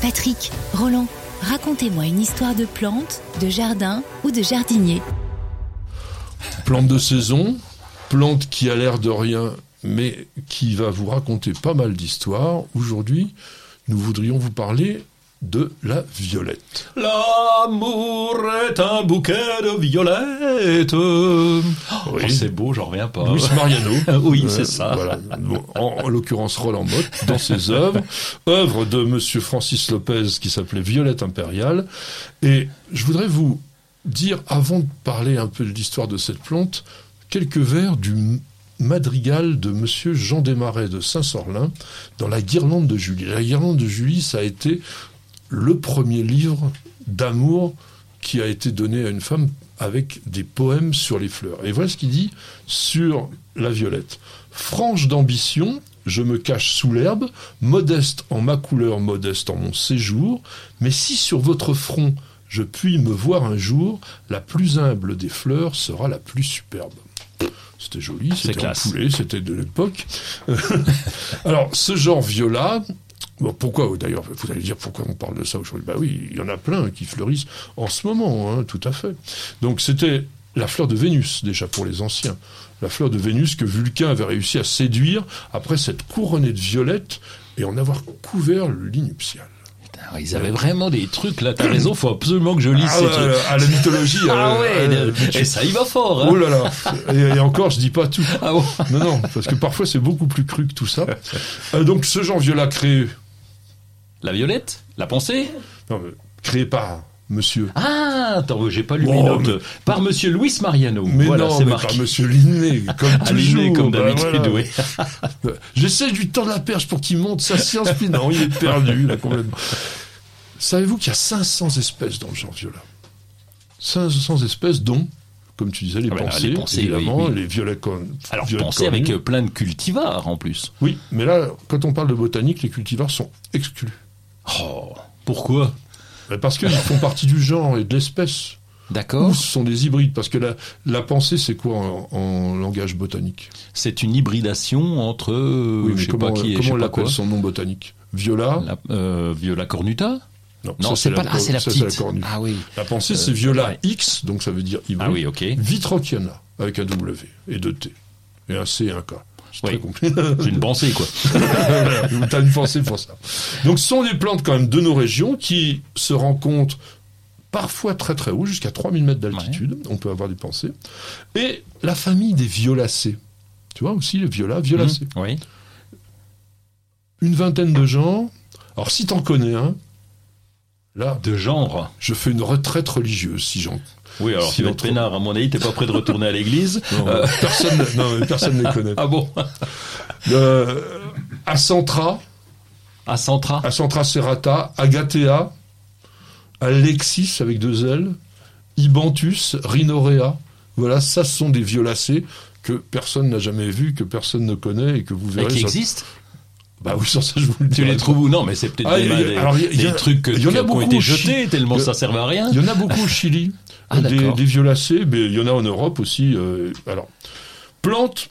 Patrick, Roland, racontez-moi une histoire de plante, de jardin ou de jardinier. Plante de saison, plante qui a l'air de rien, mais qui va vous raconter pas mal d'histoires. Aujourd'hui, nous voudrions vous parler de la violette. L'amour est un bouquet de violettes. Oh, c'est beau, j'en reviens pas. Louis Mariano. oui, c'est ça. Voilà. En, en l'occurrence, Roland Motte, dans ses œuvres. œuvre de Monsieur Francis Lopez qui s'appelait Violette impériale. Et je voudrais vous dire, avant de parler un peu de l'histoire de cette plante, quelques vers du madrigal de Monsieur Jean Desmarais de Saint-Sorlin dans La Guirlande de Julie. La Guirlande de Julie, ça a été le premier livre d'amour qui a été donné à une femme avec des poèmes sur les fleurs. Et voilà ce qu'il dit sur la violette. Franche d'ambition, je me cache sous l'herbe, modeste en ma couleur, modeste en mon séjour, mais si sur votre front je puis me voir un jour, la plus humble des fleurs sera la plus superbe. C'était joli, c'était un poulet, c'était de l'époque. Alors, ce genre viola, Bon, pourquoi d'ailleurs Vous allez dire pourquoi on parle de ça aujourd'hui? Bah oui, il y en a plein qui fleurissent en ce moment, hein, tout à fait. Donc c'était la fleur de Vénus déjà pour les anciens, la fleur de Vénus que Vulcain avait réussi à séduire après cette couronnée de violettes et en avoir couvert le lit nuptial. Ils avaient vraiment des trucs là, t'as raison, faut absolument que je lise ah, ces trucs. À la mythologie. ah ouais, et ça y va fort. Hein. Oh là là. Et, encore, je dis pas tout. Ah bon non, non, parce que parfois c'est beaucoup plus cru que tout ça. Euh, donc ce genre viola créé la violette La pensée Non, mais créé par Monsieur. Ah, attends, j'ai pas lu mes notes. Par Monsieur Louis Mariano. Mais voilà, c'est marqué. par Monsieur Linné, comme ah, toujours. comme bah, d'habitude, oui. J'essaie de lui tendre la perche pour qu'il monte sa science, puis non, il est perdu, là, complètement. Savez-vous qu'il y a 500 espèces dans le genre viola? 500 espèces dont, comme tu disais, les, ah pensées, les pensées, évidemment, les violets Alors, pensées avec euh, plein de cultivars, en plus. Oui, mais là, quand on parle de botanique, les cultivars sont exclus. Oh, pourquoi Parce qu'ils font partie du genre et de l'espèce. D'accord. Ou ce sont des hybrides Parce que la, la pensée, c'est quoi en, langage botanique? C'est une hybridation entre. oui, mais comment, pas qui comment on l'appelle son nom botanique? Viola? Euh, Viola cornuta? Non, c'est pas la, ah, c'est la petite. ah oui. La pensée, c'est Viola X, donc ça veut dire hybride. Ah oui, ok. Vitrociana, avec un W et deux T. Et un C et un K. Oui. J'ai une pensée, quoi. T'as une pensée pour ça. Donc, ce sont des plantes, quand même, de nos régions qui se rencontrent parfois très très haut, jusqu'à 3000 mètres d'altitude. On peut avoir des pensées. Et la famille des violacées. Tu vois aussi les violas, violacées. Mmh, oui. Une vingtaine de gens. Alors, si t'en connais un, là. De genre. Je fais une retraite religieuse, si j'en oui, alors si Philippe à mon avis, t'es pas prêt de retourner à l'église. Euh, personne, non, personne ne les connaît. Ah bon euh, Acentra. Acentra. Acentra serrata, Agathea, Alexis avec deux L, Ibanthus, Rhinorea. Voilà, ça ce sont des violacées que personne n'a jamais vues, que personne ne connaît et que vous verrez. Et qui existent bah oui, sans ça, je vous le dis. Tu les trouves où Non, mais c'est peut-être des, trucs qui ont été jetés tellement ça servait à rien. Il y en a beaucoup au Chili. Ah, des, des, violacées, mais il y en a en Europe aussi. Euh, alors, plante,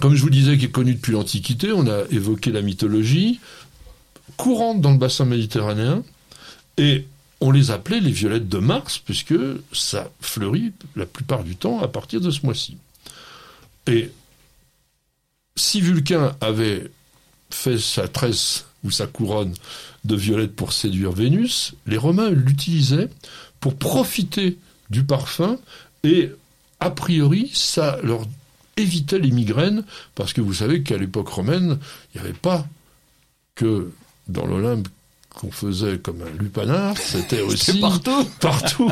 comme je vous disais, qui est connue depuis l'Antiquité, on a évoqué la mythologie, courante dans le bassin méditerranéen, et on les appelait les violettes de Mars, puisque ça fleurit la plupart du temps à partir de ce mois-ci. Et si Vulcain avait fait sa tresse ou sa couronne de violettes pour séduire Vénus, les Romains l'utilisaient pour profiter du parfum et a priori ça leur évitait les migraines parce que vous savez qu'à l'époque romaine il n'y avait pas que dans l'Olympe qu'on faisait comme un lupanar, c'était aussi partout. Partout.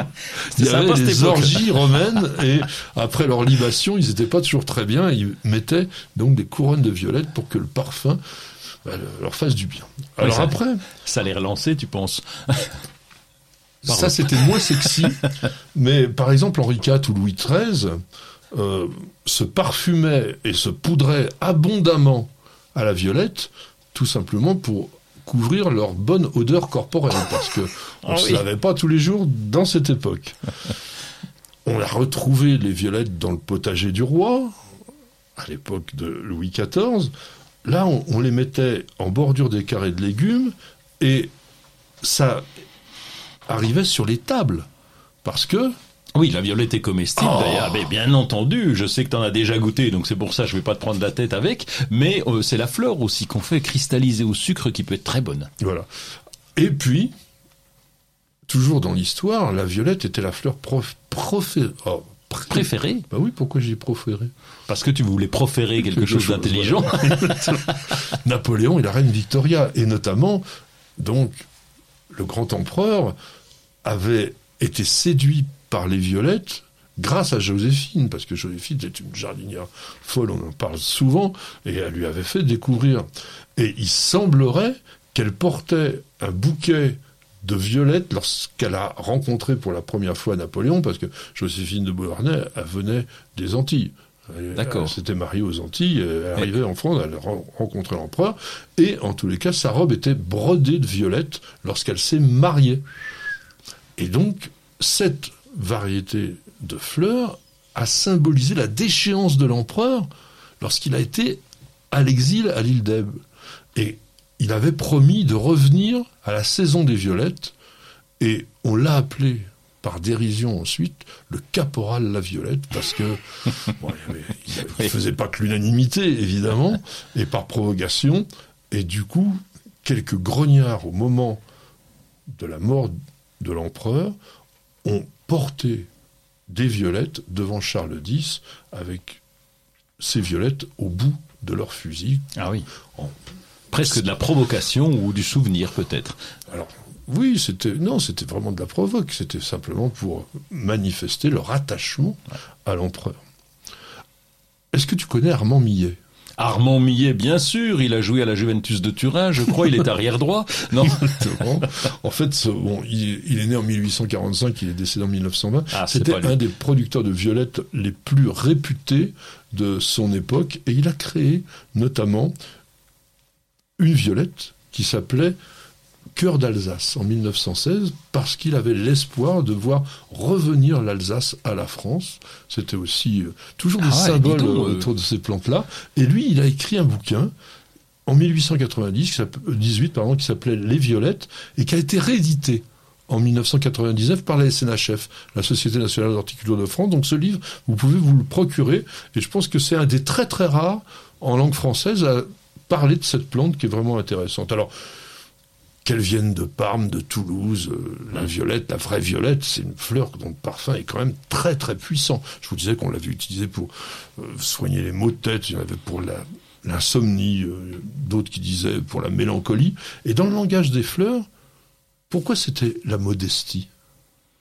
Il y avait des orgies romaines et après leur libation, ils n'étaient pas toujours très bien. Ils mettaient donc des couronnes de violettes pour que le parfum bah, leur fasse du bien. Alors après, ça les relançait, tu penses? Ça, c'était moins sexy. mais par exemple, Henri IV ou Louis XIII euh, se parfumaient et se poudraient abondamment à la violette, tout simplement pour couvrir leur bonne odeur corporelle, parce que on ne savait pas tous les jours dans cette époque. On a retrouvé les violettes dans le potager du roi, à l'époque de Louis XIV. Là, on, on les mettait en bordure des carrés de légumes, et ça arrivait sur les tables. Parce que oui, la violette est comestible Oh. d'ailleurs. Mais bien entendu, je sais que tu en as déjà goûté, donc c'est pour ça que je vais pas te prendre la tête avec. Mais euh, c'est la fleur aussi qu'on fait cristalliser au sucre qui peut être très bonne. Voilà. Et puis, toujours dans l'histoire, la violette était la fleur prof, oh, pré- Préférée Bah oui, pourquoi j'ai proféré? Parce que tu voulais proférer quelque, Quelque chose chose, d'intelligent. Napoléon et la reine Victoria. Et notamment, donc, le grand empereur avait été séduit par les violettes grâce à Joséphine, parce que Joséphine était une jardinière folle, on en parle souvent, et elle lui avait fait découvrir. Et il semblerait qu'elle portait un bouquet de violettes lorsqu'elle a rencontré pour la première fois Napoléon, parce que Joséphine de Beauharnais, elle venait des Antilles. Elle- D'accord. Elle s'était mariée aux Antilles, elle arrivait en France, elle a ren- rencontré l'empereur, et en tous les cas, sa robe était brodée de violettes lorsqu'elle s'est mariée. Et donc, cette variété de fleurs a symbolisé la déchéance de l'empereur lorsqu'il a été à l'exil à l'île d'Elbe. Et il avait promis de revenir à la saison des violettes, et on l'a appelé par dérision ensuite le caporal la violette parce que bon, il, il faisait pas que l'unanimité évidemment et par provocation et du coup quelques grognards au moment de la mort de l'empereur ont porté des violettes devant Charles X avec ces violettes au bout de leur fusil. Ah oui. En- Presque de la provocation ou du souvenir peut-être. Alors oui, c'était non, c'était vraiment de la provoque. C'était simplement pour manifester leur attachement à l'empereur. Est-ce que tu connais Armand Millet? Armand Millet, bien sûr, il a joué à la Juventus de Turin, je crois, il est arrière droit. Non. Exactement. en fait, bon, il, il est né en 1845, il est décédé en 1920. Ah, C'était lui. un des producteurs de violettes les plus réputés de son époque, et il a créé notamment une violette qui s'appelait Cœur d'Alsace en 1916 parce qu'il avait l'espoir de voir revenir l'Alsace à la France. C'était aussi euh, toujours des Ah ouais, symboles euh, euh. autour de ces plantes-là. Et lui, il a écrit un bouquin en 1890, qui s'app- euh, 18 pardon, qui s'appelait Les Violettes et qui a été réédité en 1999 par la SNHF, la Société nationale d'horticulture de France. Donc ce livre, vous pouvez vous le procurer et je pense que c'est un des très très rares en langue française à parler de cette plante qui est vraiment intéressante. Alors, qu'elle vienne de Parme, de Toulouse, euh, la violette, la vraie violette, c'est une fleur dont le parfum est quand même très très puissant. Je vous disais qu'on l'avait utilisé pour euh, soigner les maux de tête, il y en avait pour la- l'insomnie, euh, d'autres qui disaient pour la mélancolie. Et dans le langage des fleurs, pourquoi c'était la modestie,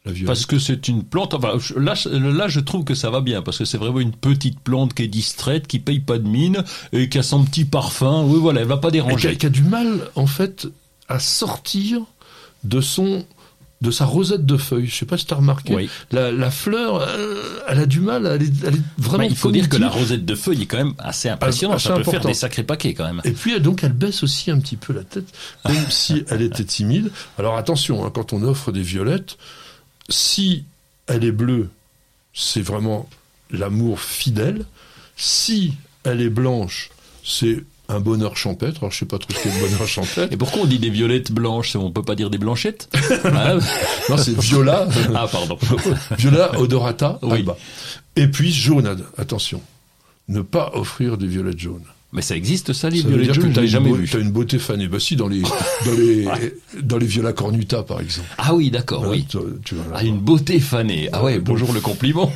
la violette? Parce que c'est une plante. Enfin, là, je- là, je trouve que ça va bien parce que c'est vraiment une petite plante qui est distraite, qui paye pas de mine et qui a son petit parfum. Oui, voilà, elle va pas Et qui a, déranger. qui a du mal, en fait, à sortir de son de sa rosette de feuilles. Je sais pas si tu as remarqué. Oui. La, la fleur, euh, elle a du mal, elle est, elle est vraiment Bah, il faut dire que la rosette de feuille est quand même assez impressionnante. assez ça peut faire des sacrés paquets quand même. Et puis elle- donc elle baisse aussi un petit peu la tête, comme si elle était timide. Alors attention, hein, quand on offre des violettes, si elle est bleue, c'est vraiment l'amour fidèle. Si elle est blanche, c'est un bonheur champêtre. Alors je sais pas trop ce qu'est le bonheur champêtre. Et pourquoi on dit des violettes blanches On peut pas dire des blanchettes Ah, Non, c'est viola. Ah, pardon. Viola odorata Oui. alba. Et puis jaune, attention. Ne pas offrir des violettes jaunes. Mais ça existe ça, les Ça violettes jaunes tu jamais vu. t'as une beauté fanée. Bah si, dans les, dans les, dans les viola cornuta, par exemple. Ah oui, d'accord, oui. Tu, Ah, une beauté fanée. Ah ouais, Ouais, bonjour le compliment.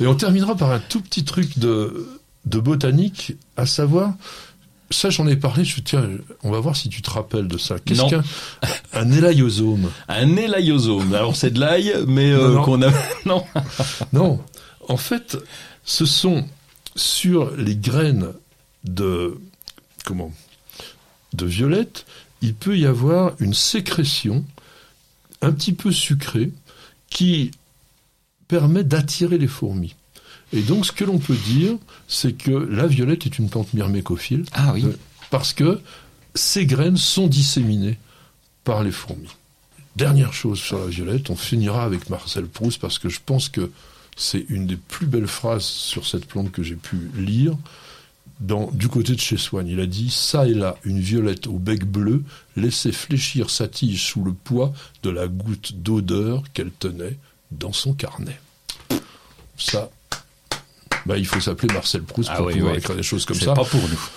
Et on terminera par un tout petit truc de, de botanique, à savoir, ça j'en ai parlé, je tiens, on va voir si tu te rappelles de ça. Qu'est-ce qu'un un élaïosome Un élaïosome. Alors c'est de l'ail, mais euh, qu'on a... Non. Non, en fait, ce sont sur les graines de comment de violette, il peut y avoir une sécrétion un petit peu sucrée qui permet d'attirer les fourmis. Et donc, ce que l'on peut dire, c'est que la violette est une plante myrmécophile Ah oui. Euh, parce que ces graines sont disséminées par les fourmis. Dernière chose sur la violette, on finira avec Marcel Proust parce que je pense que c'est une des plus belles phrases sur cette plante que j'ai pu lire. dans, du côté de chez Swann. Il a dit Ça et là, une violette au bec bleu laissait fléchir sa tige sous le poids de la goutte d'odeur qu'elle tenait dans son carnet. Ça, bah, il faut s'appeler Marcel Proust Ah pour oui, pouvoir oui. écrire des choses comme C'est ça. pas pour nous.